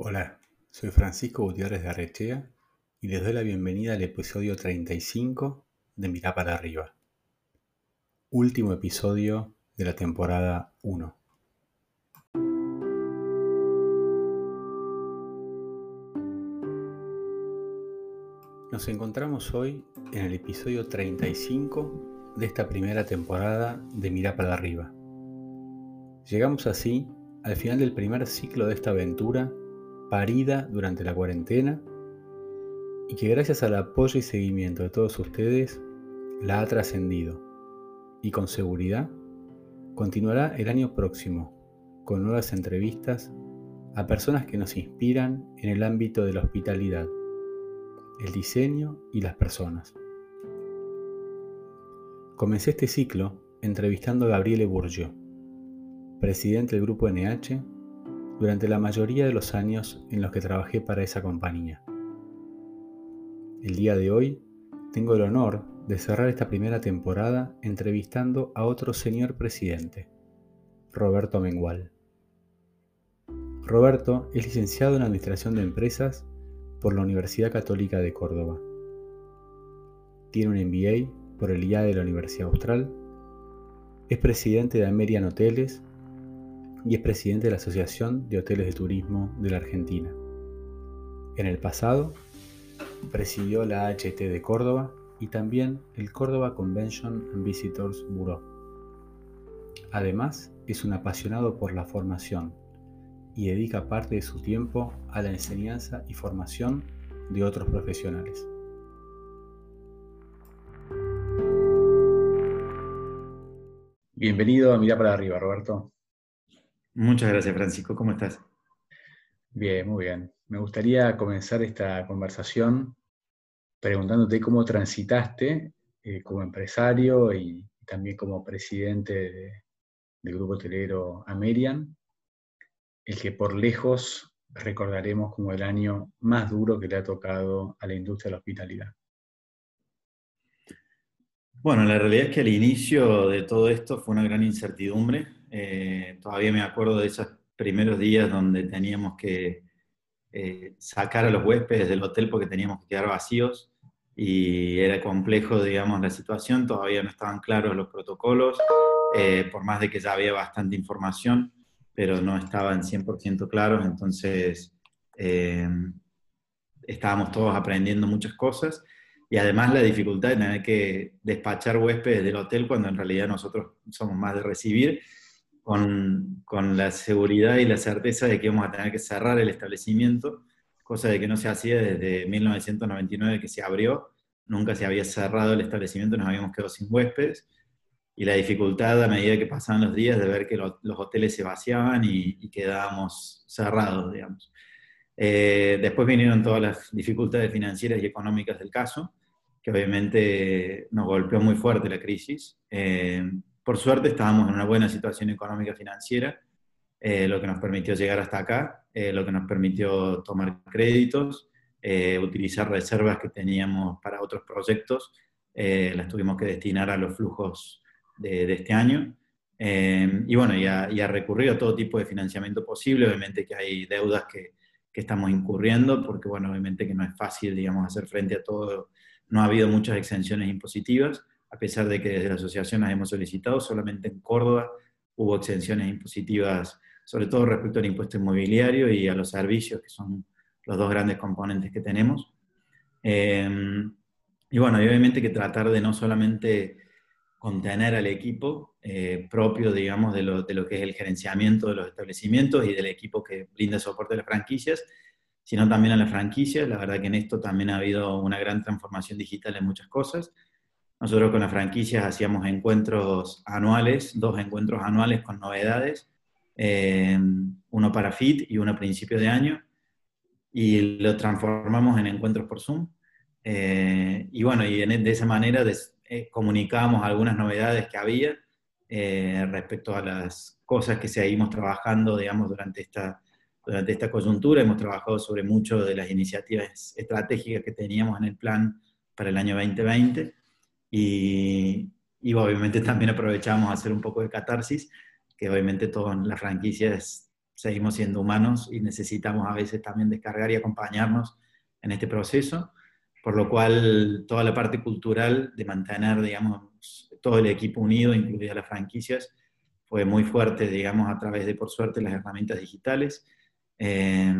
Hola, soy Francisco Gutiérrez de Arrechea y les doy la bienvenida al episodio 35 de Mirá para arriba. Último episodio de la temporada 1. Nos encontramos hoy en el episodio 35 de esta primera temporada de Mirá para arriba. Llegamos así al final del primer ciclo de esta aventura parida durante la cuarentena y que gracias al apoyo y seguimiento de todos ustedes la ha trascendido y con seguridad continuará el año próximo con nuevas entrevistas a personas que nos inspiran en el ámbito de la hospitalidad, el diseño y las personas. Comencé este ciclo entrevistando a Gabriele Bourgeot, presidente del grupo NH durante la mayoría de los años en los que trabajé para esa compañía. El día de hoy tengo el honor de cerrar esta primera temporada entrevistando a otro señor presidente, Roberto Mengual. Roberto es licenciado en Administración de Empresas por la Universidad Católica de Córdoba. Tiene un MBA por el IA de la Universidad Austral. Es presidente de Amerian Hoteles y es presidente de la Asociación de Hoteles de Turismo de la Argentina. En el pasado, presidió la HT de Córdoba y también el Córdoba Convention and Visitors Bureau. Además, es un apasionado por la formación y dedica parte de su tiempo a la enseñanza y formación de otros profesionales. Bienvenido a Mirar para arriba, Roberto. Muchas gracias, Francisco. ¿Cómo estás? Bien, muy bien. Me gustaría comenzar esta conversación preguntándote cómo transitaste eh, como empresario y también como presidente del grupo hotelero Amerian, el que por lejos recordaremos como el año más duro que le ha tocado a la industria de la hospitalidad. Bueno, la realidad es que al inicio de todo esto fue una gran incertidumbre eh, todavía me acuerdo de esos primeros días donde teníamos que eh, sacar a los huéspedes del hotel porque teníamos que quedar vacíos y era complejo, digamos, la situación, todavía no estaban claros los protocolos, eh, por más de que ya había bastante información, pero no estaban 100% claros, entonces estábamos todos aprendiendo muchas cosas y además la dificultad de tener que despachar huéspedes del hotel cuando en realidad nosotros somos más de recibir con, con, la seguridad y la certeza de que íbamos a tener que cerrar el establecimiento, cosa de que no se hacía desde 1999 que se abrió, nunca se había cerrado el establecimiento, nos habíamos quedado sin huéspedes, y la dificultad a medida que pasaban los días de ver que los, hoteles se vaciaban y, quedábamos cerrados, digamos. Eh, después vinieron todas las dificultades financieras y económicas del caso, que obviamente nos golpeó muy fuerte la crisis. Eh, por suerte estábamos en una buena situación económica financiera, eh, lo que nos permitió llegar hasta acá, eh, lo que nos permitió tomar créditos, eh, utilizar reservas que teníamos para otros proyectos, las tuvimos que destinar a los flujos de, este año. y bueno, y a, recurrir a todo tipo de financiamiento posible, obviamente que hay deudas que, que estamos incurriendo, porque bueno, obviamente que no es fácil, digamos, hacer frente a todo, no ha habido muchas exenciones impositivas, a pesar de que desde la asociación las hemos solicitado, solamente en Córdoba hubo exenciones impositivas, sobre todo respecto al impuesto inmobiliario y a los servicios, que son los dos grandes componentes que tenemos. Em, y bueno, obviamente que tratar de no solamente contener al equipo eh, propio, digamos, de lo, de lo, que es el gerenciamiento de los establecimientos y del equipo que brinda soporte a las franquicias, sino también a las franquicias. La verdad que en esto también ha habido una gran transformación digital en muchas cosas. Nosotros con las franquicias hacíamos encuentros anuales, dos encuentros anuales con novedades, eh, uno para FIT y uno a principio de año, y lo transformamos en encuentros por Zoom. Eh, y bueno, y de esa manera eh, comunicábamos algunas novedades que había respecto a las cosas que seguimos trabajando, digamos, durante esta, durante esta coyuntura. Hemos trabajado sobre mucho de las iniciativas estratégicas que teníamos en el plan para el año 2020 y, obviamente también aprovechamos a hacer un poco de catarsis, que obviamente todas las franquicias seguimos siendo humanos y necesitamos a veces también descargar y acompañarnos en este proceso, por lo cual toda la parte cultural de mantener, digamos, todo el equipo unido, incluidas las franquicias, fue muy fuerte, digamos, a través de, por suerte, las herramientas digitales. Eh,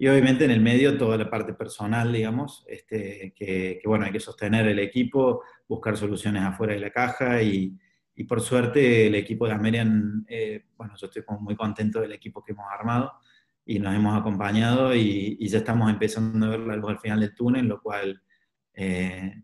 y obviamente en el medio toda la parte personal, digamos, este, que, bueno, hay que sostener el equipo, buscar soluciones afuera de la caja y, por suerte el equipo de Amerian, eh, bueno, yo estoy muy contento del equipo que hemos armado y nos hemos acompañado y, ya estamos empezando a ver la luz al final del túnel, lo cual eh,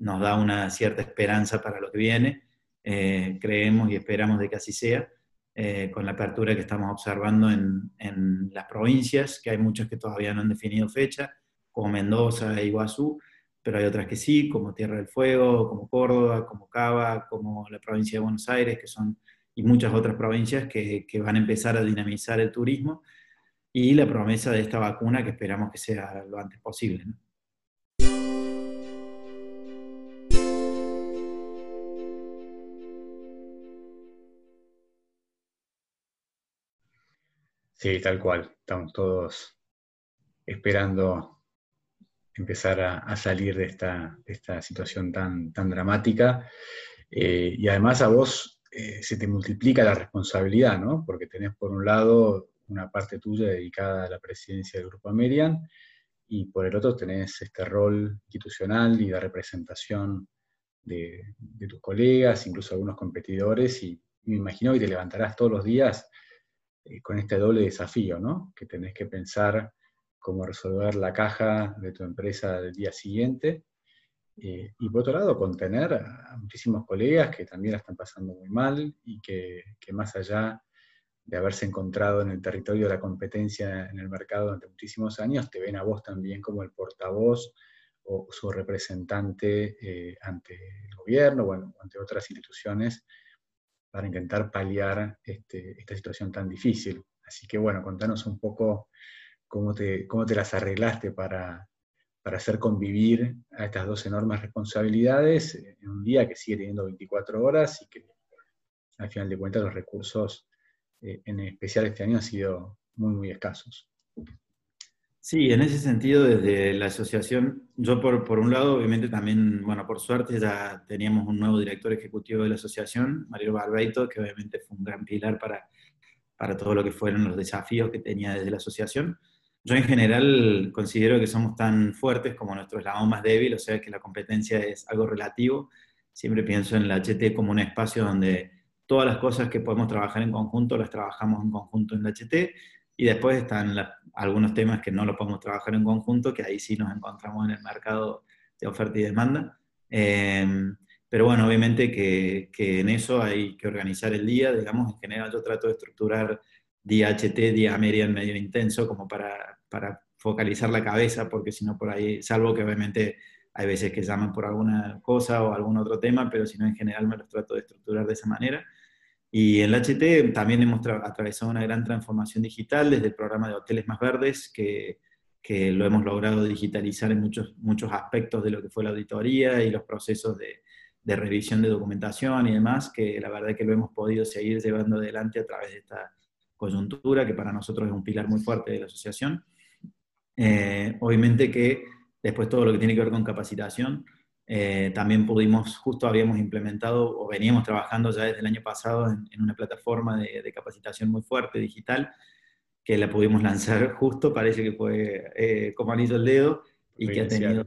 nos da una cierta esperanza para lo que viene. Eh, creemos y esperamos de que así sea. Eh, con la apertura que estamos observando en, en, las provincias, que hay muchas que todavía no han definido fecha, como Mendoza e Iguazú, pero hay otras que sí, como Tierra del Fuego, como Córdoba, como Cava, como la provincia de Buenos Aires, que son, y muchas otras provincias que, que van a empezar a dinamizar el turismo, y la promesa de esta vacuna que esperamos que sea lo antes posible. ¿no? Sí, tal cual. Estamos todos esperando empezar a, salir de esta, situación tan, dramática. Eh, y además a vos eh, se te multiplica la responsabilidad, ¿no? Porque tenés por un lado una parte tuya dedicada a la presidencia del Grupo Amerian y por el otro tenés este rol institucional y de representación de, tus colegas, incluso algunos competidores, y me imagino que te levantarás todos los días eh, con este doble desafío, ¿no? Que tenés que pensar cómo resolver la caja de tu empresa del día siguiente. Eh, y por otro lado, contener a muchísimos colegas que también la están pasando muy mal y que, más allá de haberse encontrado en el territorio de la competencia en el mercado durante muchísimos años, te ven a vos también como el portavoz o su representante eh, ante el gobierno o ante otras instituciones para intentar paliar este, esta situación tan difícil. Así que bueno, contanos un poco cómo te, cómo te las arreglaste para, para hacer convivir a estas dos enormes responsabilidades en un día que sigue teniendo 24 horas y que al final de cuentas los recursos, eh, en especial este año, han sido muy, muy escasos. Sí, en ese sentido, desde la asociación, yo por, por, un lado, obviamente también, bueno, por suerte ya teníamos un nuevo director ejecutivo de la asociación, Mario Barbeito, que obviamente fue un gran pilar para, para todo lo que fueron los desafíos que tenía desde la asociación. Yo en general considero que somos tan fuertes como nuestro eslabón más débil, o sea que la competencia es algo relativo. Siempre pienso en la HT como un espacio donde todas las cosas que podemos trabajar en conjunto las trabajamos en conjunto en la HT y después están algunos temas que no lo podemos trabajar en conjunto, que ahí sí nos encontramos en el mercado de oferta y demanda. Em, pero bueno, obviamente que, que, en eso hay que organizar el día, digamos, en general yo trato de estructurar día HT, día media en medio intenso, como para, para focalizar la cabeza, porque si no por ahí, salvo que obviamente hay veces que llaman por alguna cosa o algún otro tema, pero si no en general me los trato de estructurar de esa manera. Y en la HT también hemos atravesado una gran transformación digital desde el programa de Hoteles Más Verdes, que, que, lo hemos logrado digitalizar en muchos, muchos aspectos de lo que fue la auditoría y los procesos de, de revisión de documentación y demás, que la verdad es que lo hemos podido seguir llevando adelante a través de esta coyuntura, que para nosotros es un pilar muy fuerte de la asociación. Eh, obviamente que después todo lo que tiene que ver con capacitación, eh, también pudimos, justo habíamos implementado o veníamos trabajando ya desde el año pasado en, una plataforma de, capacitación muy fuerte, digital, que la pudimos lanzar justo, parece que fue eh, como anillo el dedo, y que ha tenido...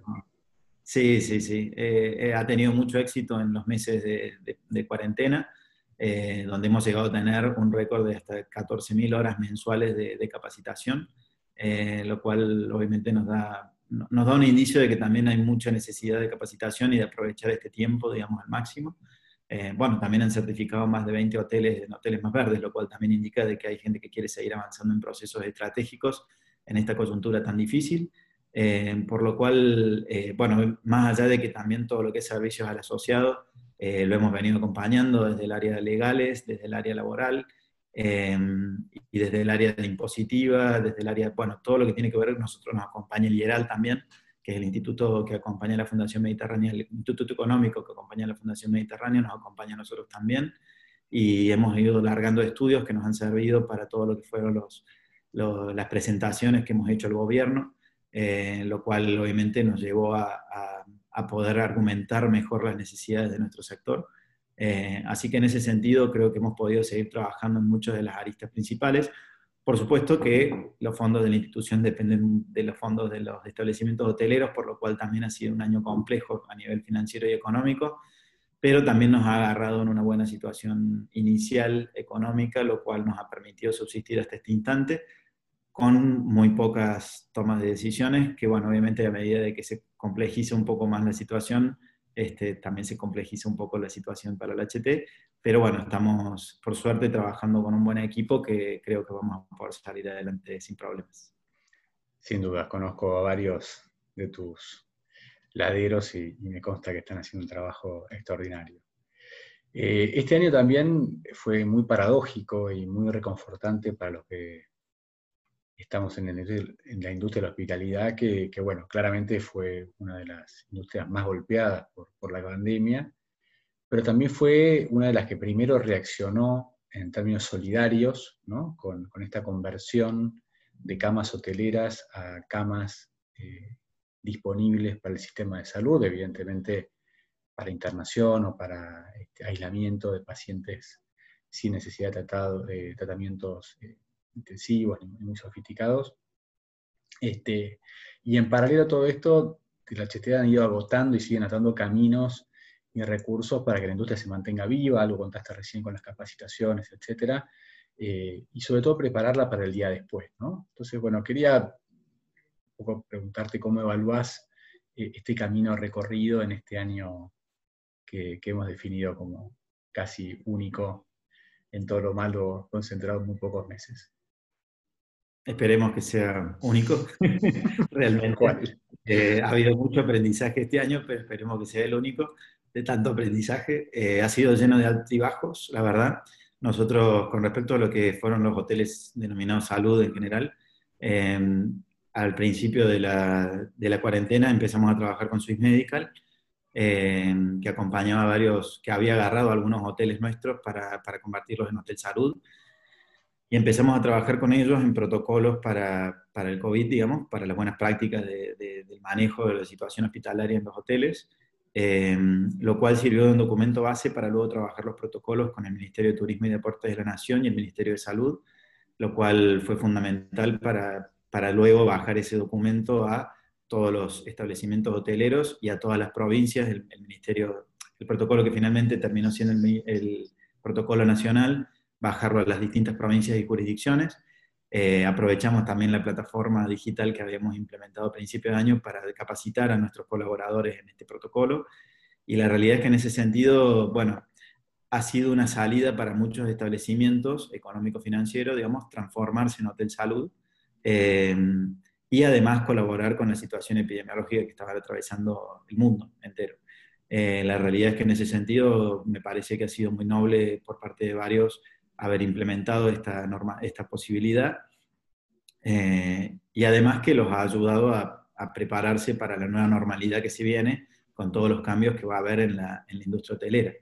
Sí, sí, sí. Eh, ha tenido mucho éxito en los meses de, cuarentena, donde hemos llegado a tener un récord de hasta 14.000 horas mensuales de, capacitación, lo cual obviamente nos da nos da un indicio de que también hay mucha necesidad de capacitación y de aprovechar este tiempo, digamos, al máximo. Eh, bueno, también han certificado más de 20 hoteles en hoteles más verdes, lo cual también indica de que hay gente que quiere seguir avanzando en procesos estratégicos en esta coyuntura tan difícil. Eh, por lo cual, eh, bueno, más allá de que también todo lo que es servicios al asociado, lo hemos venido acompañando desde el área legales, desde el área laboral, Em, y desde el área de impositiva, desde el área, bueno, todo lo que tiene que ver, nosotros nos acompaña el IERAL también, que es el instituto que acompaña a la Fundación Mediterránea, el Instituto Económico que acompaña a la Fundación Mediterránea, nos acompaña a nosotros también. y hemos ido largando estudios que nos han servido para todo lo que fueron los, las presentaciones que hemos hecho al gobierno, eh, lo cual obviamente nos llevó a, a, poder argumentar mejor las necesidades de nuestro sector. Eh, así que en ese sentido creo que hemos podido seguir trabajando en muchas de las aristas principales. Por supuesto que los fondos de la institución dependen de los fondos de los establecimientos hoteleros, por lo cual también ha sido un año complejo a nivel financiero y económico, pero también nos ha agarrado en una buena situación inicial económica, lo cual nos ha permitido subsistir hasta este instante con muy pocas tomas de decisiones, que bueno, obviamente a medida de que se complejiza un poco más la situación, este, también se complejiza un poco la situación para el HT, pero bueno, estamos por suerte trabajando con un buen equipo que creo que vamos a poder salir adelante sin problemas. Sin duda, conozco a varios de tus laderos y, me consta que están haciendo un trabajo extraordinario. Eh, este año también fue muy paradójico y muy reconfortante para los que estamos en, la industria de la hospitalidad, que, bueno, claramente fue una de las industrias más golpeadas por, la pandemia, pero también fue una de las que primero reaccionó en términos solidarios, ¿no? con, esta conversión de camas hoteleras a camas eh, disponibles para el sistema de salud, evidentemente para internación o para este, aislamiento de pacientes sin necesidad de, tratamientos eh, intensivos ni, muy sofisticados. Este, y en paralelo a todo esto, la HT han ido agotando y siguen atando caminos y recursos para que la industria se mantenga viva, algo contaste recién con las capacitaciones, etc. Eh, y sobre todo prepararla para el día después. ¿no? Entonces, bueno, quería un poco preguntarte cómo evalúas eh, este camino recorrido en este año que, que, hemos definido como casi único en todo lo malo concentrado en muy pocos meses. Esperemos que sea único, realmente. Eh, ha habido mucho aprendizaje este año, pero esperemos que sea el único de tanto aprendizaje. Eh, ha sido lleno de altibajos, la verdad. Nosotros, con respecto a lo que fueron los hoteles denominados salud en general, eh, al principio de la, de la, cuarentena empezamos a trabajar con Swiss Medical, que acompañaba a varios, que había agarrado algunos hoteles nuestros para, para convertirlos en hotel salud y empezamos a trabajar con ellos en protocolos para, para el COVID, digamos, para las buenas prácticas de, del manejo de la situación hospitalaria en los hoteles, em, lo cual sirvió de un documento base para luego trabajar los protocolos con el Ministerio de Turismo y Deportes de la Nación y el Ministerio de Salud, lo cual fue fundamental para, para luego bajar ese documento a todos los establecimientos hoteleros y a todas las provincias, el, ministerio, el protocolo que finalmente terminó siendo el, el protocolo nacional, bajarlo a las distintas provincias y jurisdicciones. Eh, aprovechamos también la plataforma digital que habíamos implementado a principio de año para capacitar a nuestros colaboradores en este protocolo. Y la realidad es que en ese sentido, bueno, ha sido una salida para muchos establecimientos económico-financieros, digamos, transformarse en hotel salud eh, y además colaborar con la situación epidemiológica que estaba atravesando el mundo entero. Eh, la realidad es que en ese sentido me parece que ha sido muy noble por parte de varios haber implementado esta, norma, esta posibilidad eh, y además que los ha ayudado a, prepararse para la nueva normalidad que se viene con todos los cambios que va a haber en la, en la industria hotelera.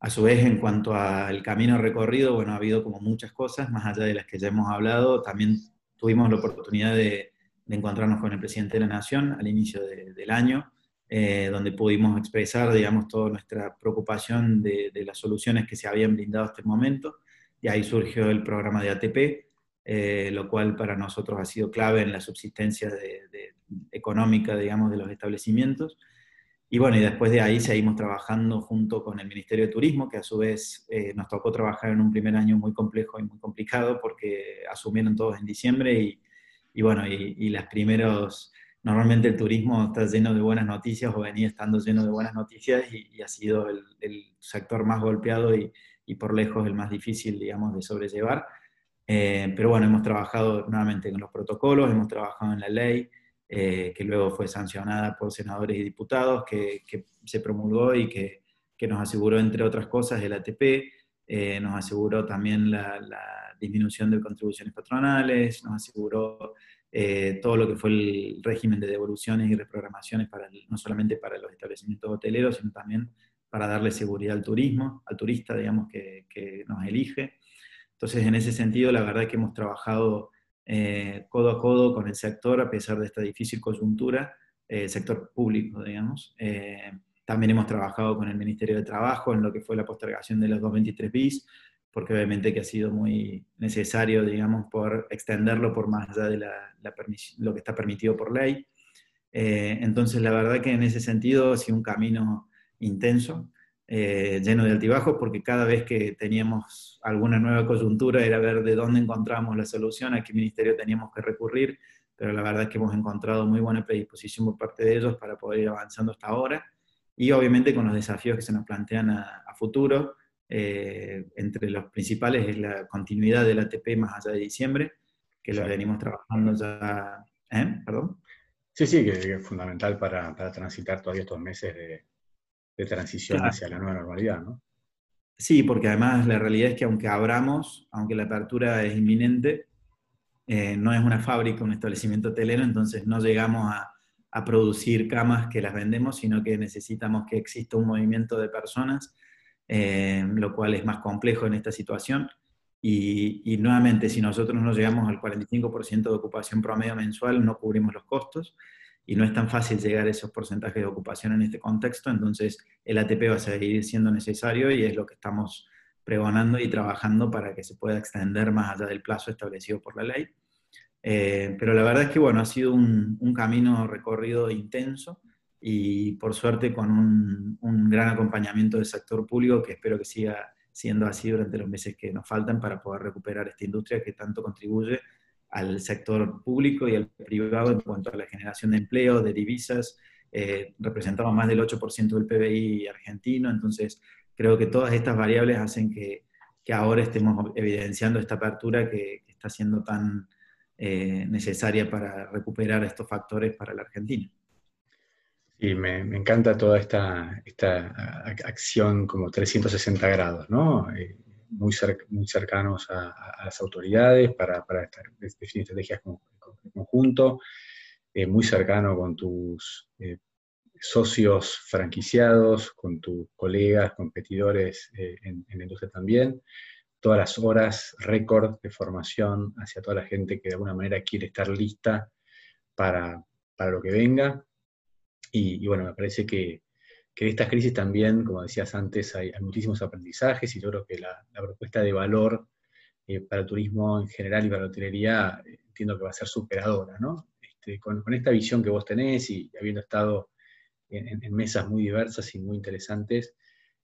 A su vez, en cuanto al camino recorrido, bueno, ha habido como muchas cosas, más allá de las que ya hemos hablado. También tuvimos la oportunidad de, de encontrarnos con el presidente de la Nación al inicio del año, eh, donde pudimos expresar, digamos, toda nuestra preocupación de, las soluciones que se habían brindado hasta el momento. Y ahí surgió el programa de ATP, eh, lo cual para nosotros ha sido clave en la subsistencia económica, digamos, de los establecimientos. Y bueno, y después de ahí seguimos trabajando junto con el Ministerio de Turismo, que a su vez eh, nos tocó trabajar en un primer año muy complejo y muy complicado porque asumieron todos en diciembre y, y bueno, y, las primeros, normalmente el turismo está lleno de buenas noticias o venía estando lleno de buenas noticias y, ha sido el, sector más golpeado y, por lejos el más difícil, digamos, de sobrellevar. Eh, pero bueno, hemos trabajado nuevamente con los protocolos, hemos trabajado en la ley, eh, que luego fue sancionada por senadores y diputados, que, que se promulgó y que, que, nos aseguró, entre otras cosas, el ATP, eh, nos aseguró también la, la disminución de contribuciones patronales, nos aseguró eh, todo lo que fue el régimen de devoluciones y reprogramaciones para no solamente para los establecimientos hoteleros, sino también para darle seguridad al turismo, al turista, digamos, que, nos elige. Entonces, en ese sentido, la verdad es que hemos trabajado eh, codo a codo con el sector a pesar de esta difícil coyuntura, el sector público, digamos. también hemos trabajado con el Ministerio de Trabajo en lo que fue la postergación de los 223 bis, porque obviamente que ha sido muy necesario, digamos, por extenderlo por más allá de lo que está permitido por ley. Eh, entonces, la verdad que en ese sentido ha sido un camino intenso, eh, lleno de altibajos, porque cada vez que teníamos alguna nueva coyuntura era ver de dónde encontramos la solución, a qué ministerio teníamos que recurrir, pero la verdad es que hemos encontrado muy buena predisposición por parte de ellos para poder ir avanzando hasta ahora, y obviamente con los desafíos que se nos plantean a, a futuro, eh, entre los principales es la continuidad del ATP más allá de diciembre, que lo venimos trabajando ya. ¿eh? ¿Perdón? Sí, sí, que, es fundamental para, para, transitar todavía estos meses de, de transición hacia la nueva normalidad, ¿no? Sí, porque además la realidad es que aunque abramos, aunque la apertura es inminente, eh, no es una fábrica, un establecimiento hotelero, entonces no llegamos a, a, producir camas que las vendemos, sino que necesitamos que exista un movimiento de personas eh, lo cual es más complejo en esta situación. Y, nuevamente, si nosotros no llegamos al 45% de ocupación promedio mensual, no cubrimos los costos y no es tan fácil llegar a esos porcentajes de ocupación en este contexto, entonces el ATP va a seguir siendo necesario y es lo que estamos pregonando y trabajando para que se pueda extender más allá del plazo establecido por la ley. Eh, pero la verdad es que, bueno, ha sido un, un camino recorrido intenso y por suerte con un, un, gran acompañamiento del sector público que espero que siga siendo así durante los meses que nos faltan para poder recuperar esta industria que tanto contribuye al sector público y al privado en cuanto a la generación de empleo, de divisas. Eh, representamos más del 8% del PBI argentino, entonces creo que todas estas variables hacen que, que ahora estemos evidenciando esta apertura que, está siendo tan eh, necesaria para recuperar estos factores para la Argentina. Y me, encanta toda esta, esta acción como 360 grados, ¿no? Eh, muy, muy cercanos a, las autoridades para, para definir estrategias en conjunto, eh, muy cercano con tus eh, socios franquiciados, con tus colegas, competidores en, en, la industria también, todas las horas récord de formación hacia toda la gente que de alguna manera quiere estar lista para, para lo que venga y, bueno, me parece que, que, en estas crisis también, como decías antes, hay, muchísimos aprendizajes y yo creo que la, propuesta de valor eh, para el turismo en general y para la hotelería eh, entiendo que va a ser superadora, ¿no? Este, con, esta visión que vos tenés y habiendo estado en, mesas muy diversas y muy interesantes,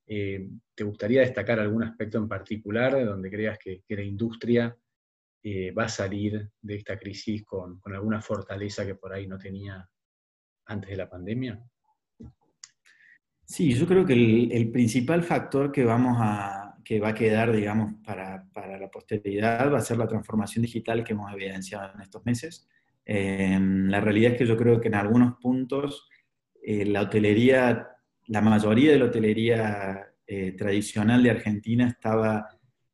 eh, ¿te gustaría destacar algún aspecto en particular donde creas que, la industria va a salir de esta crisis con alguna fortaleza que por ahí no tenía antes de la pandemia? Sí, yo creo que el, principal factor que, vamos a, que va a quedar, digamos, para, para, la posteridad va a ser la transformación digital que hemos evidenciado en estos meses. Em, la realidad es que yo creo que en algunos puntos eh, la hotelería, la mayoría de la hotelería eh, tradicional de Argentina estaba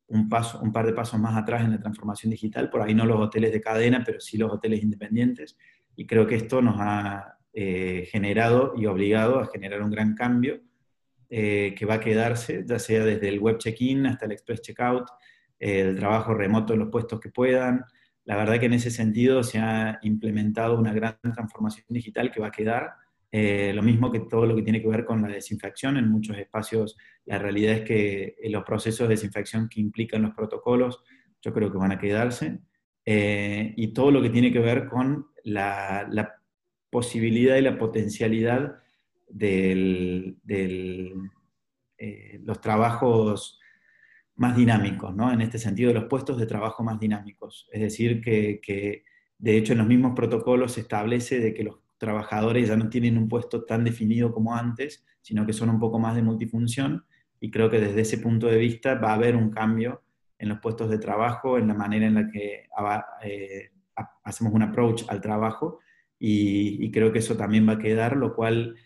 un, paso, un par de pasos más atrás en la transformación digital, por ahí no los hoteles de cadena, pero sí los hoteles independientes, y creo que esto nos ha, eh, generado y obligado a generar un gran cambio eh, que va a quedarse, ya sea desde el web check-in hasta el express checkout, eh, el trabajo remoto en los puestos que puedan. La verdad que en ese sentido se ha implementado una gran transformación digital que va a quedar. lo mismo que todo lo que tiene que ver con la desinfección en muchos espacios. La realidad es que los procesos de desinfección que implican los protocolos, yo creo que van a quedarse. y todo lo que tiene que ver con la, la posibilidad y la potencialidad de eh, los trabajos más dinámicos, ¿no? En este sentido, los puestos de trabajo más dinámicos. Es decir, que, de hecho en los mismos protocolos se establece de que los trabajadores ya no tienen un puesto tan definido como antes, sino que son un poco más de multifunción, y creo que desde ese punto de vista va a haber un cambio en los puestos de trabajo, en la manera en la que eh, hacemos un approach al trabajo, y, creo que eso también va a quedar, lo cual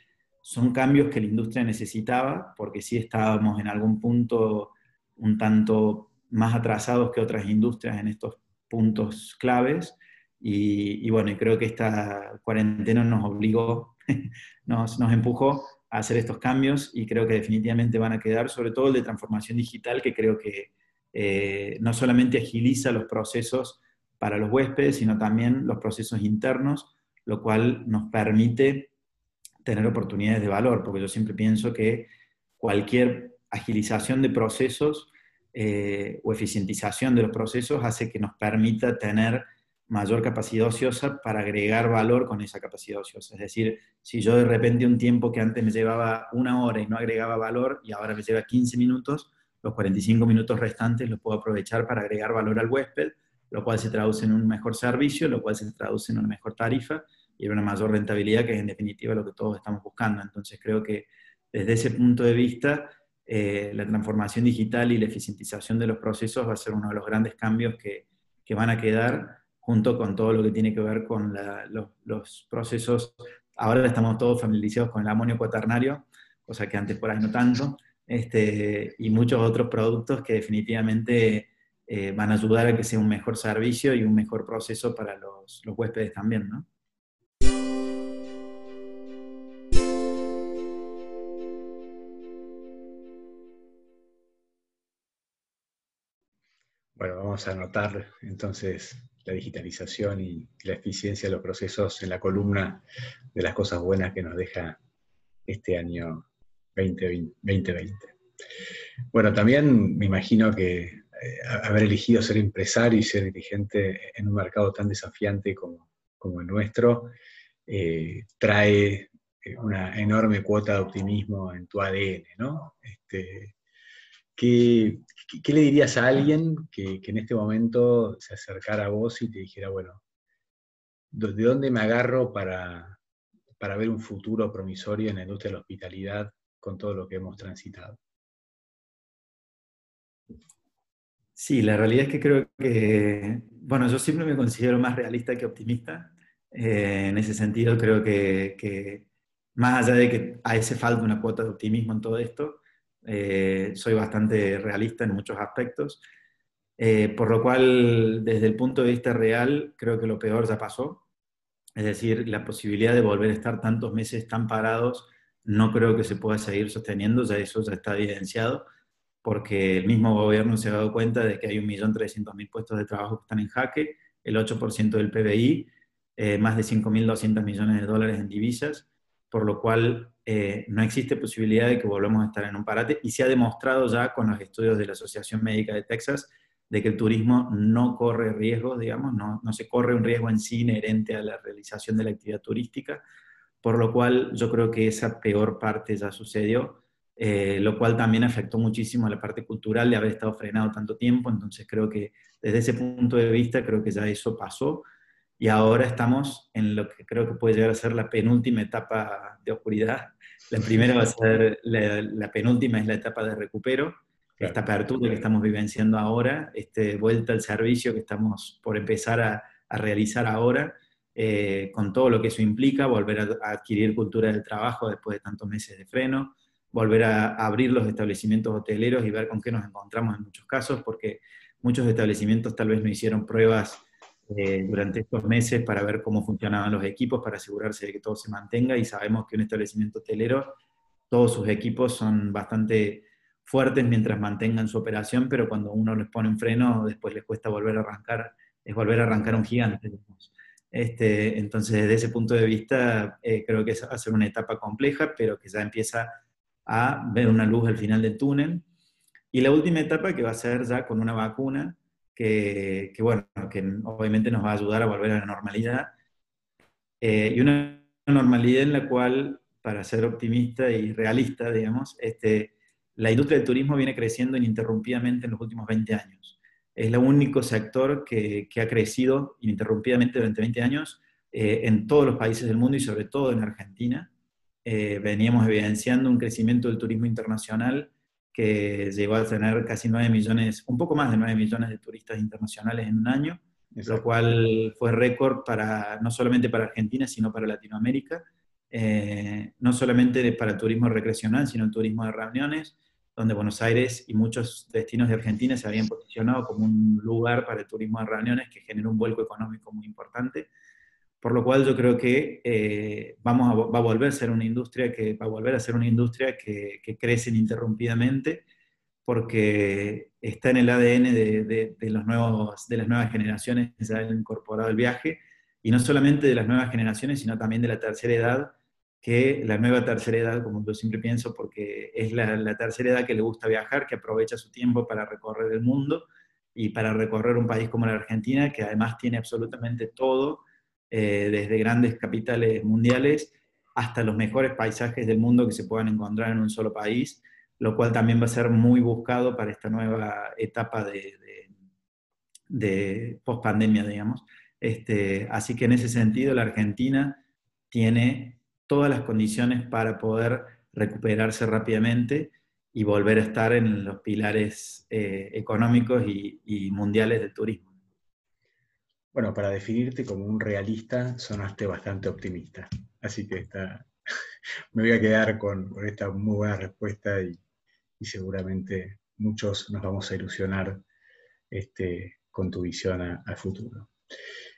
son cambios que la industria necesitaba, porque sí estábamos en algún punto un tanto más atrasados que otras industrias en estos puntos claves, Y, bueno, y creo que esta cuarentena nos obligó, nos, nos empujó a hacer estos cambios y creo que definitivamente van a quedar, sobre todo el de transformación digital, que creo que eh, no solamente agiliza los procesos para los huéspedes, sino también los procesos internos, lo cual nos permite tener oportunidades de valor, porque yo siempre pienso que cualquier agilización de procesos eh, o eficientización de los procesos hace que nos permita tener mayor capacidad ociosa para agregar valor con esa capacidad ociosa. Es decir, si yo de repente un tiempo que antes me llevaba una hora y no agregaba valor y ahora me lleva 15 minutos, los 45 minutos restantes los puedo aprovechar para agregar valor al huésped, lo cual se traduce en un mejor servicio, lo cual se traduce en una mejor tarifa y en una mayor rentabilidad, que es en definitiva lo que todos estamos buscando. Entonces creo que desde ese punto de vista, eh, la transformación digital y la eficientización de los procesos va a ser uno de los grandes cambios que, que van a quedar junto con todo lo que tiene que ver con los, los, procesos. Ahora estamos todos familiarizados con el amonio cuaternario, cosa que antes por ahí no tanto, este, y muchos otros productos que definitivamente eh, van a ayudar a que sea un mejor servicio y un mejor proceso para los, los huéspedes también, ¿no? Bueno, vamos a anotar entonces la digitalización y la eficiencia de los procesos en la columna de las cosas buenas que nos deja este año 2020. Bueno, también me imagino que haber elegido ser empresario y ser dirigente en un mercado tan desafiante como, el nuestro eh, trae eh, una enorme cuota de optimismo en tu ADN, ¿no? Este, ¿qué, le dirías a alguien que, en este momento se acercara a vos y te dijera, bueno, ¿de dónde me agarro para, para ver un futuro promisorio en la industria de la hospitalidad con todo lo que hemos transitado? Sí, la realidad es que creo que, bueno, yo siempre me considero más realista que optimista. Eh, en ese sentido, creo que, más allá de que a ese falta una cuota de optimismo en todo esto, eh, soy bastante realista en muchos aspectos, eh, por lo cual desde el punto de vista real creo que lo peor ya pasó, es decir, la posibilidad de volver a estar tantos meses tan parados no creo que se pueda seguir sosteniendo, ya eso ya está evidenciado, porque el mismo gobierno se ha dado cuenta de que hay 1.300.000 puestos de trabajo que están en jaque, el 8% del PBI, eh, más de 5.200 millones de dólares en divisas, por lo cual eh, no existe posibilidad de que volvamos a estar en un parate y se ha demostrado ya con los estudios de la Asociación Médica de Texas de que el turismo no corre riesgos, digamos, no, no se corre un riesgo en sí inherente a la realización de la actividad turística, por lo cual yo creo que esa peor parte ya sucedió, eh, lo cual también afectó muchísimo a la parte cultural de haber estado frenado tanto tiempo, entonces creo que desde ese punto de vista creo que ya eso pasó. Y ahora estamos en lo que creo que puede llegar a ser la penúltima etapa de oscuridad. La primera va a ser, la, penúltima es la etapa de recupero, esta apertura que estamos vivenciando ahora, este vuelta al servicio que estamos por empezar a, a realizar ahora, eh, con todo lo que eso implica, volver a, adquirir cultura del trabajo después de tantos meses de freno, volver a, abrir los establecimientos hoteleros y ver con qué nos encontramos en muchos casos, porque muchos establecimientos tal vez no hicieron pruebas eh, durante estos meses para ver cómo funcionaban los equipos, para asegurarse de que todo se mantenga y sabemos que un establecimiento hotelero, todos sus equipos son bastante fuertes mientras mantengan su operación, pero cuando uno les pone un freno, después les cuesta volver a arrancar, es volver a arrancar un gigante. Este, entonces, desde ese punto de vista, eh, creo que va a ser una etapa compleja, pero que ya empieza a ver una luz al final del túnel. Y la última etapa que va a ser ya con una vacuna, que, bueno, que obviamente nos va a ayudar a volver a la normalidad. Eh, y una normalidad en la cual, para ser optimista y realista, digamos, este, la industria del turismo viene creciendo ininterrumpidamente en los últimos 20 años. Es el único sector que, que ha crecido ininterrumpidamente durante 20 años eh, en todos los países del mundo y sobre todo en Argentina. Eh, veníamos evidenciando un crecimiento del turismo internacional que llegó a tener casi 9 millones, un poco más de 9 millones de turistas internacionales en un año, lo cual fue récord para, no solamente para Argentina, sino para Latinoamérica, eh, no solamente para el turismo recreacional, sino el turismo de reuniones, donde Buenos Aires y muchos destinos de Argentina se habían posicionado como un lugar para el turismo de reuniones que generó un vuelco económico muy importante. Por lo cual yo creo que eh, vamos a, va a volver a ser una industria que va a volver a ser una industria que, que crece ininterrumpidamente porque está en el ADN de, de, los nuevos, de las nuevas generaciones que se han incorporado el viaje, y no solamente de las nuevas generaciones, sino también de la tercera edad, que la nueva tercera edad, como yo siempre pienso, porque es la, la, tercera edad que le gusta viajar, que aprovecha su tiempo para recorrer el mundo y para recorrer un país como la Argentina, que además tiene absolutamente todo, eh, desde grandes capitales mundiales hasta los mejores paisajes del mundo que se puedan encontrar en un solo país, lo cual también va a ser muy buscado para esta nueva etapa de, de, de post-pandemia, digamos. Este, así que en ese sentido la Argentina tiene todas las condiciones para poder recuperarse rápidamente y volver a estar en los pilares eh, económicos y, mundiales del turismo. Bueno, para definirte como un realista, sonaste bastante optimista. Así que me voy a quedar con, esta muy buena respuesta y, seguramente muchos nos vamos a ilusionar este, con tu visión al futuro.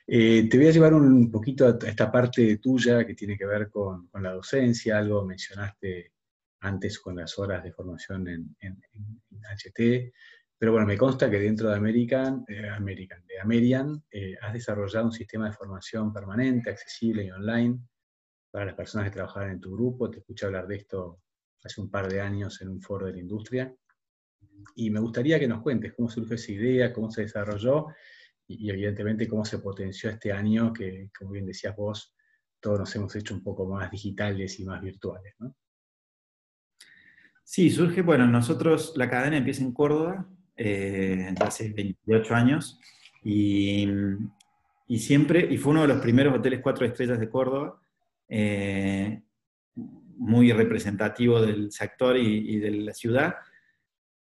Eh, te voy a llevar un poquito a esta parte tuya que tiene que ver con, la docencia, algo mencionaste antes con las horas de formación en HT, pero bueno, me consta que dentro de American, eh, American de Amerian, eh, has desarrollado un sistema de formación permanente, accesible y online para las personas que trabajan en tu grupo. Te escuché hablar de esto hace un par de años en un foro de la industria. Y me gustaría que nos cuentes cómo surgió esa idea, cómo se desarrolló y, evidentemente cómo se potenció este año que, como bien decías vos, todos nos hemos hecho un poco más digitales y más virtuales. Sí, surge, bueno, nosotros, la cadena empieza en Córdoba, eh, hace 28 años, y, y, siempre, y fue uno de los primeros hoteles cuatro estrellas de Córdoba, eh, muy representativo del sector y, y de la ciudad,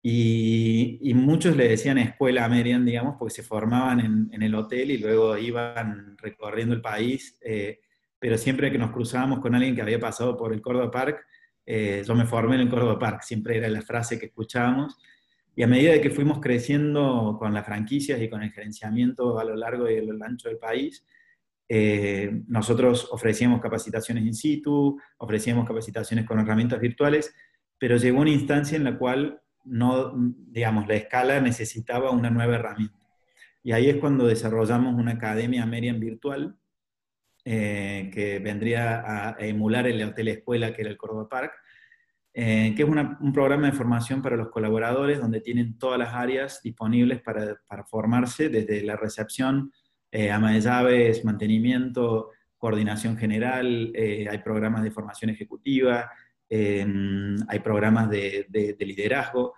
y, y, muchos le decían escuela Merian, digamos, porque se formaban en, en, el hotel y luego iban recorriendo el país. Eh, pero siempre que nos cruzábamos con alguien que había pasado por el Córdoba Park, eh, yo me formé en el Córdoba Park, siempre era la frase que escuchábamos. Y a medida de que fuimos creciendo con las franquicias y con el gerenciamiento a lo largo y a lo ancho del país, eh, nosotros ofrecíamos capacitaciones in situ, ofrecíamos capacitaciones con herramientas virtuales, pero llegó una instancia en la cual no, digamos, la escala necesitaba una nueva herramienta. Y ahí es cuando desarrollamos una academia Merian virtual, eh, que vendría a emular el hotel escuela que era el Córdoba Park, eh, que es un programa de formación para los colaboradores donde tienen todas las áreas disponibles para, para formarse, desde la recepción, eh, ama de llaves, mantenimiento, coordinación general, eh, hay programas de formación ejecutiva, eh, hay programas de, de, de, liderazgo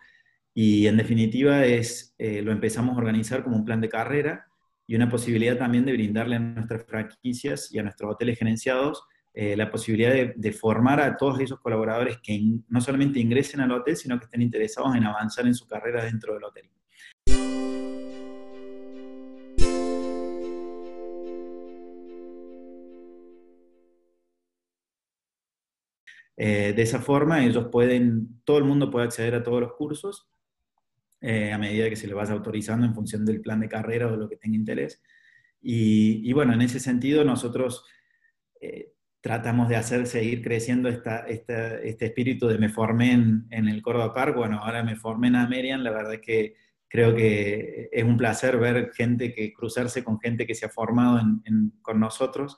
y en definitiva es, eh, lo empezamos a organizar como un plan de carrera y una posibilidad también de brindarle a nuestras franquicias y a nuestros hoteles gerenciados eh, la posibilidad de, de, formar a todos esos colaboradores que in, no solamente ingresen al hotel, sino que estén interesados en avanzar en su carrera dentro del hotel. Eh, de esa forma ellos pueden, todo el mundo puede acceder a todos los cursos eh, a medida que se le vaya autorizando en función del plan de carrera o de lo que tenga interés. Y, y bueno, en ese sentido nosotros eh, tratamos de hacer seguir creciendo esta, esta, este espíritu de me formé en, en, el Córdoba Park, bueno, ahora me formé en Amerian, la verdad es que creo que es un placer ver gente que cruzarse con gente que se ha formado en, en, con nosotros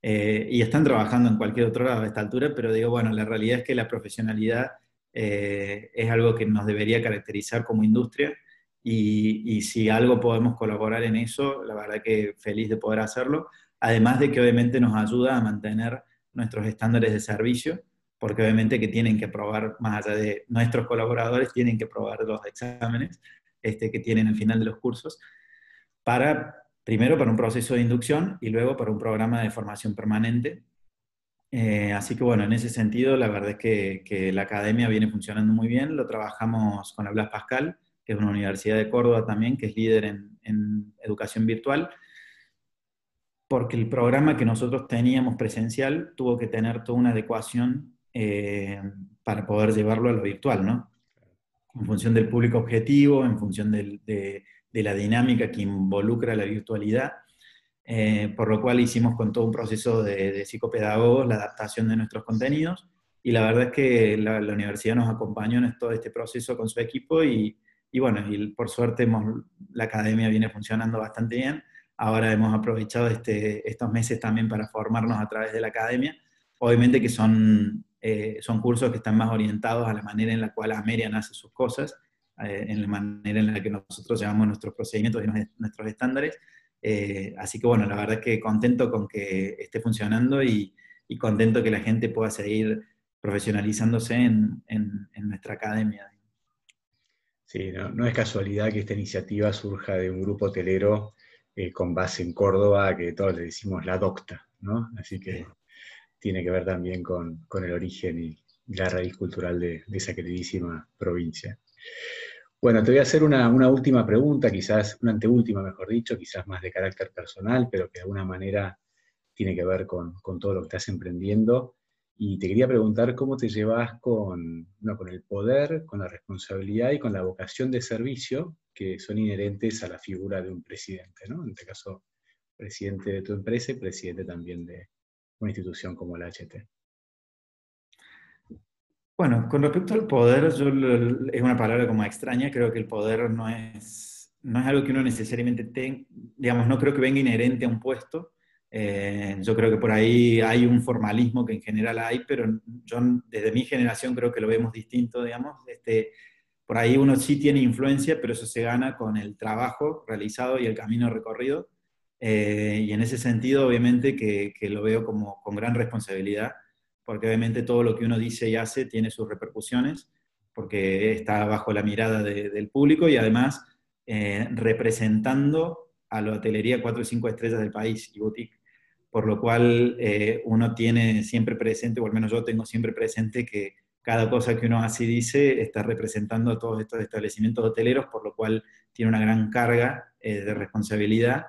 eh, y están trabajando en cualquier otro lado a esta altura, pero digo, bueno, la realidad es que la profesionalidad eh, es algo que nos debería caracterizar como industria y, y, si algo podemos colaborar en eso, la verdad que feliz de poder hacerlo, además de que obviamente nos ayuda a mantener nuestros estándares de servicio, porque obviamente que tienen que aprobar, más allá de nuestros colaboradores, tienen que aprobar los exámenes este, que tienen al final de los cursos, para primero para un proceso de inducción y luego para un programa de formación permanente. Eh, así que bueno, en ese sentido, la verdad es que, la academia viene funcionando muy bien. Lo trabajamos con la Blas Pascal, que es una universidad de Córdoba también, que es líder en educación virtual, porque el programa que nosotros teníamos presencial tuvo que tener toda una adecuación eh, para poder llevarlo a lo virtual, ¿no? en función del público objetivo, en función de, la dinámica que involucra la virtualidad, eh, por lo cual hicimos con todo un proceso de, psicopedagogos la adaptación de nuestros contenidos y la verdad es que la, universidad nos acompañó en todo este proceso con su equipo y, bueno, y por suerte la academia viene funcionando bastante bien. Ahora hemos aprovechado este, estos meses también para formarnos a través de la academia. Obviamente que son, eh, son cursos que están más orientados a la manera en la cual Amerian hace sus cosas, eh, en la manera en la que nosotros llevamos nuestros procedimientos y nuestros estándares. Eh, así que bueno, la verdad es que contento con que esté funcionando y, y contento que la gente pueda seguir profesionalizándose en, en, nuestra academia. Sí, no, es casualidad que esta iniciativa surja de un grupo hotelero eh, con base en Córdoba, que todos le decimos la docta, ¿no? Así que tiene que ver también con, con el origen y, la raíz cultural de, de, esa queridísima provincia. Bueno, te voy a hacer una, una, última pregunta, quizás una anteúltima, mejor dicho, quizás más de carácter personal, pero que de alguna manera tiene que ver con, con todo lo que estás emprendiendo. Y te quería preguntar cómo te llevas con, con el poder, con la responsabilidad y con la vocación de servicio que son inherentes a la figura de un presidente, ¿no? En este caso, presidente de tu empresa y presidente también de una institución como la HT. Bueno, con respecto al poder, es una palabra como extraña, creo que el poder no es, no es algo que uno necesariamente tenga, digamos, no creo que venga inherente a un puesto, eh, yo creo que por ahí hay un formalismo que en general hay, pero yo desde mi generación creo que lo vemos distinto, digamos. Este, por ahí uno sí tiene influencia, pero eso se gana con el trabajo realizado y el camino recorrido. Eh, y en ese sentido, obviamente, que, que, lo veo como con gran responsabilidad, porque obviamente todo lo que uno dice y hace tiene sus repercusiones, porque está bajo la mirada del público y además eh, representando a la hotelería 4 y 5 estrellas del país y boutique por lo cual eh, uno tiene siempre presente, o al menos yo tengo siempre presente que cada cosa que uno hace y dice está representando a todos estos establecimientos hoteleros, por lo cual tiene una gran carga eh, de responsabilidad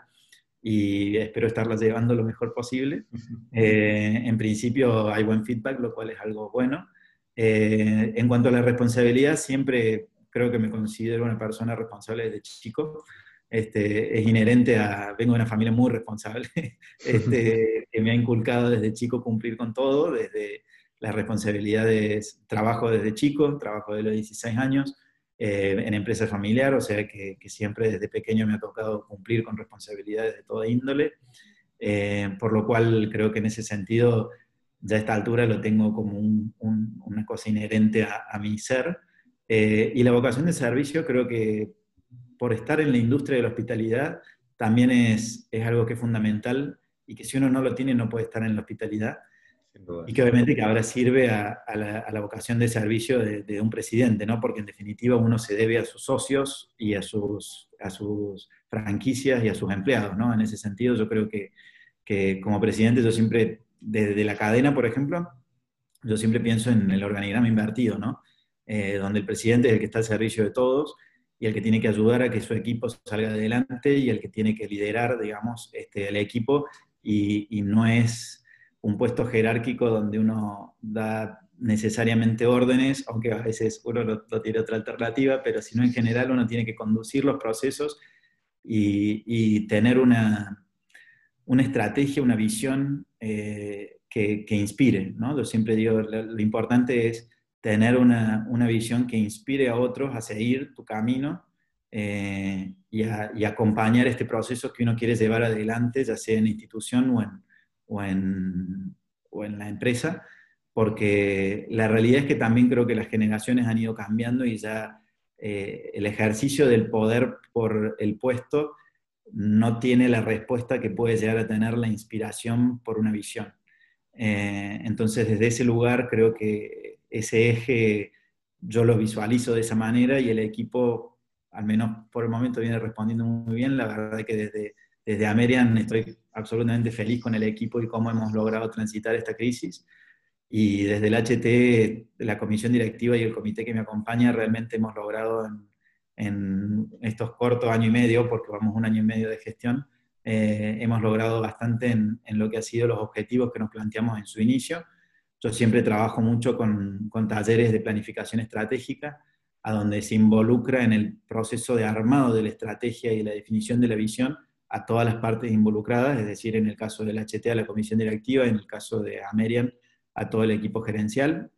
y espero estarla llevando lo mejor posible. Eh, en principio hay buen feedback, lo cual es algo bueno. en cuanto a la responsabilidad, siempre creo que me considero una persona responsable desde chico. Este, es inherente a, vengo de una familia muy responsable, este, que me ha inculcado desde chico cumplir con todo, desde las responsabilidades, trabajo desde chico, trabajo de los 16 años, eh, en empresa familiar, o sea que, siempre desde pequeño me ha tocado cumplir con responsabilidades de toda índole, eh, por lo cual creo que en ese sentido ya a esta altura lo tengo como una cosa inherente a, mi ser. Eh, y la vocación de servicio creo que por estar en la industria de la hospitalidad, también es, es algo que es fundamental y que si uno no lo tiene no puede estar en la hospitalidad. Y que obviamente que ahora sirve a, la, vocación de servicio de, un presidente, ¿no? Porque en definitiva uno se debe a sus socios y a sus, a sus franquicias y a sus empleados, ¿no? En ese sentido yo creo que, que como presidente yo siempre, desde la cadena, por ejemplo, yo siempre pienso en el organigrama invertido, ¿no? Eh, donde el presidente es el que está al servicio de todos y el que tiene que ayudar a que su equipo salga adelante y el que tiene que liderar, digamos, este, el equipo y, no es un puesto jerárquico donde uno da necesariamente órdenes, aunque a veces uno no, tiene otra alternativa, pero sino en general uno tiene que conducir los procesos y, tener una, una estrategia, una visión eh, que, inspire. ¿no? Yo siempre digo, lo importante es tener una, una, visión que inspire a otros a seguir tu camino eh, y, a, acompañar este proceso que uno quiere llevar adelante, ya sea en institución o en, o en, o en la empresa, porque la realidad es que también creo que las generaciones han ido cambiando y ya eh, el ejercicio del poder por el puesto no tiene la respuesta que puede llegar a tener la inspiración por una visión. Eh, entonces, desde ese lugar creo que ese eje yo lo visualizo de esa manera y el equipo, al menos por el momento, viene respondiendo muy bien. La verdad es que desde, desde Amerian estoy absolutamente feliz con el equipo y cómo hemos logrado transitar esta crisis. Y desde el HT, la comisión directiva y el comité que me acompaña, realmente hemos logrado en, estos cortos año y medio, porque vamos un año y medio de gestión, eh, hemos logrado bastante en, en, lo que han sido los objetivos que nos planteamos en su inicio yo siempre trabajo mucho con, con talleres de planificación estratégica, a donde se involucra en el proceso de armado de la estrategia y la definición de la visión a todas las partes involucradas, es decir, en el caso del HT a la comisión directiva, en el caso de Amerian a todo el equipo gerencial,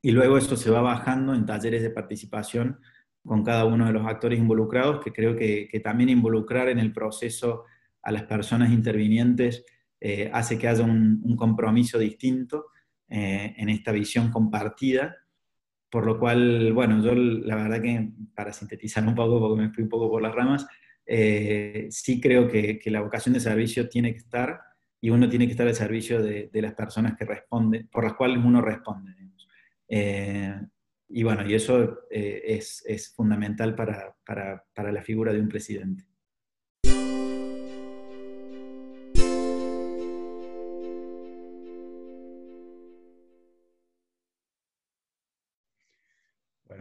y luego eso se va bajando en talleres de participación con cada uno de los actores involucrados, que creo que, también involucrar en el proceso a las personas intervinientes eh, hace que haya un, compromiso distinto eh, en esta visión compartida. Por lo cual, bueno, yo la verdad que para sintetizar un poco, porque me fui un poco por las ramas, eh, sí creo que, la vocación de servicio tiene que estar y uno tiene que estar al servicio de, las personas que responden, por las cuales uno responde. Eh, y bueno, y eso eh, es, fundamental para, para, para la figura de un presidente.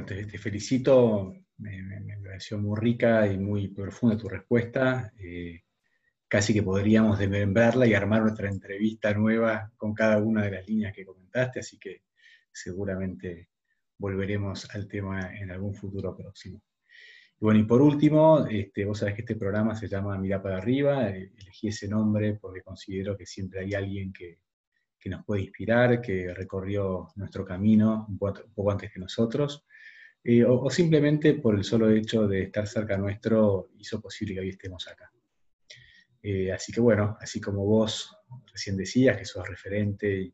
te, felicito, me, pareció muy rica y muy profunda tu respuesta. Eh, casi que podríamos desmembrarla y armar nuestra entrevista nueva con cada una de las líneas que comentaste, así que seguramente volveremos al tema en algún futuro próximo. Y bueno, y por último, este, vos sabés que este programa se llama Mirá para arriba, eh, elegí ese nombre porque considero que siempre hay alguien que, que nos puede inspirar, que recorrió nuestro camino un poco antes que nosotros, eh, o, simplemente por el solo hecho de estar cerca nuestro hizo posible que hoy estemos acá. Eh, así que bueno, así como vos recién decías que sos referente y,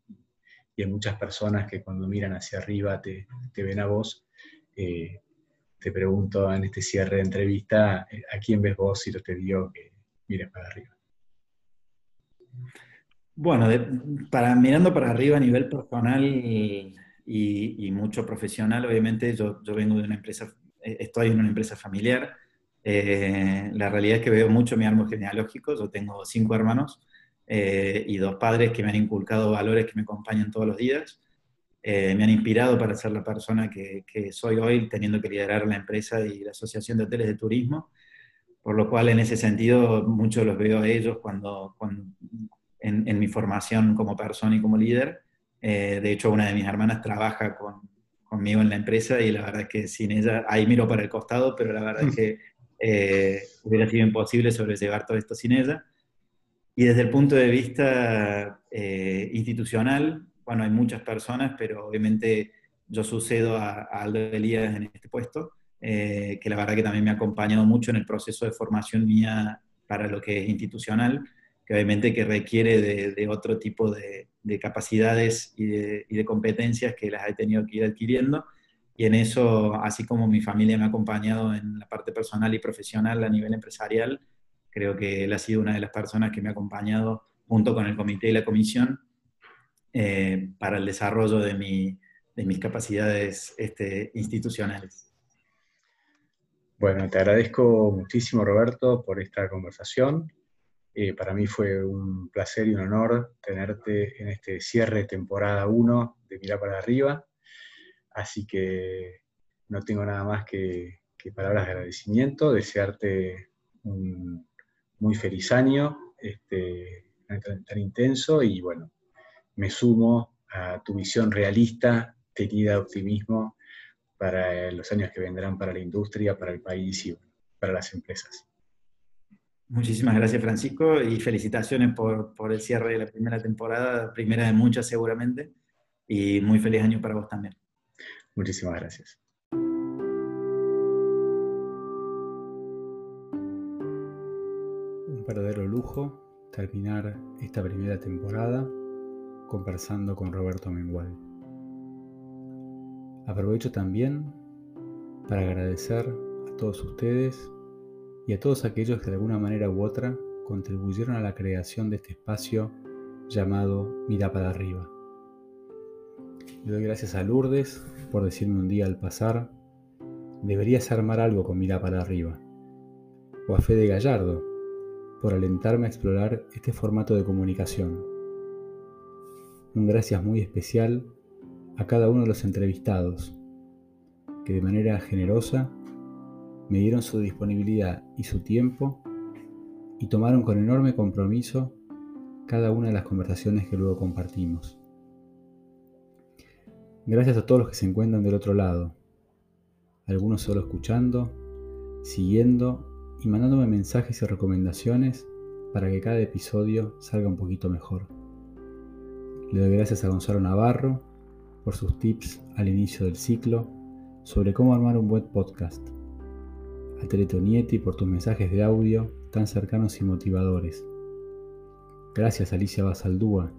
hay muchas personas que cuando miran hacia arriba te, ven a vos, eh, te pregunto en este cierre de entrevista, ¿a quién ves vos si te digo que mires para arriba? Bueno, para, mirando para arriba a nivel personal, y, mucho profesional. Obviamente yo, yo, vengo de una empresa, eh, estoy en una empresa familiar. Eh, la realidad es que veo mucho mi árbol genealógico. Yo tengo cinco hermanos eh, y dos padres que me han inculcado valores que me acompañan todos los días. me han inspirado para ser la persona que, que, soy hoy, teniendo que liderar la empresa y la Asociación de Hoteles de Turismo. Por lo cual, en ese sentido, mucho los veo a ellos cuando, cuando en, en mi formación como persona y como líder. Eh, de hecho, una de mis hermanas trabaja conmigo en la empresa y la verdad es que sin ella, ahí miro para el costado, pero la verdad es que eh, hubiera sido imposible sobrellevar todo esto sin ella. Y desde el punto de vista eh, institucional, bueno, hay muchas personas, pero obviamente yo sucedo a, a Aldo Elías en este puesto, que la verdad que también me ha acompañado mucho en el proceso de formación mía para lo que es institucional obviamente que requiere de, otro tipo de, capacidades y de, competencias que las he tenido que ir adquiriendo. Y en eso, así como mi familia me ha acompañado en la parte personal y profesional a nivel empresarial, creo que él ha sido una de las personas que me ha acompañado junto con el comité y la comisión eh, para el desarrollo de, mis capacidades este, institucionales. Bueno, te agradezco muchísimo, Roberto, por esta conversación. Eh, para mí fue un placer y un honor tenerte en este cierre temporada 1 de Mirar para arriba. Así que no tengo nada más que, palabras de agradecimiento, desearte un muy feliz año este, tan, intenso y bueno, me sumo a tu visión realista, tenida de optimismo para los años que vendrán para la industria, para el país y para las empresas. Muchísimas gracias, Francisco, y felicitaciones por, por, el cierre de la primera temporada, primera de muchas seguramente, y muy feliz año para vos también. Muchísimas gracias. Un verdadero lujo terminar esta primera temporada conversando con Roberto Mengual. Aprovecho también para agradecer a todos ustedes y a todos aquellos que de alguna manera u otra contribuyeron a la creación de este espacio llamado Mira para arriba. Le doy gracias a Lourdes por decirme un día al pasar, deberías armar algo con Mira para arriba. O a Fede Gallardo por alentarme a explorar este formato de comunicación. Un gracias muy especial a cada uno de los entrevistados, que de manera generosa me dieron su disponibilidad y su tiempo y tomaron con enorme compromiso cada una de las conversaciones que luego compartimos. Gracias a todos los que se encuentran del otro lado, algunos solo escuchando, siguiendo y mandándome mensajes y recomendaciones para que cada episodio salga un poquito mejor. Le doy gracias a Gonzalo Navarro por sus tips al inicio del ciclo sobre cómo armar un buen podcast. A Teleto Nieti por tus mensajes de audio tan cercanos y motivadores. Gracias Alicia Basaldúa.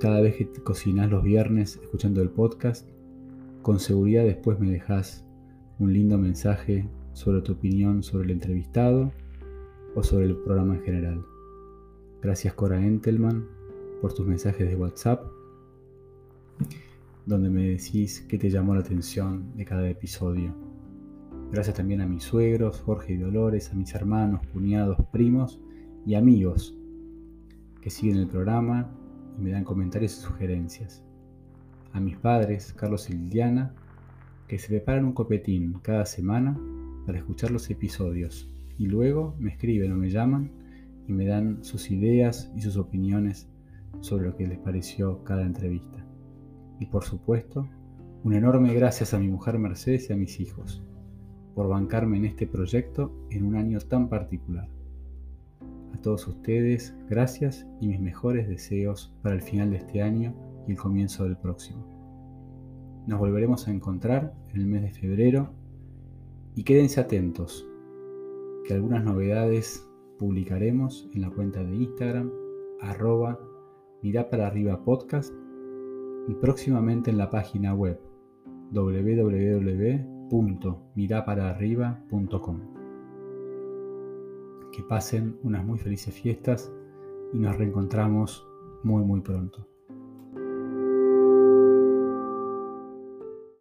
Cada vez que cocinas los viernes escuchando el podcast, con seguridad después me dejas un lindo mensaje sobre tu opinión sobre el entrevistado o sobre el programa en general. Gracias Cora Entelman por tus mensajes de WhatsApp, donde me decís qué te llamó la atención de cada episodio. Gracias también a mis suegros, Jorge y Dolores, a mis hermanos, cuñados, primos y amigos que siguen el programa y me dan comentarios y sugerencias. A mis padres, Carlos y Liliana, que se preparan un copetín cada semana para escuchar los episodios y luego me escriben o me llaman y me dan sus ideas y sus opiniones sobre lo que les pareció cada entrevista. Y por supuesto, un enorme gracias a mi mujer Mercedes y a mis hijos por bancarme en este proyecto en un año tan particular. A todos ustedes, gracias y mis mejores deseos para el final de este año y el comienzo del próximo. Nos volveremos a encontrar en el mes de febrero y quédense atentos, que algunas novedades publicaremos en la cuenta de Instagram, arroba mirá para arriba podcast y próximamente en la página web www.mirapararriba.com. Que pasen unas muy felices fiestas y nos reencontramos muy muy pronto.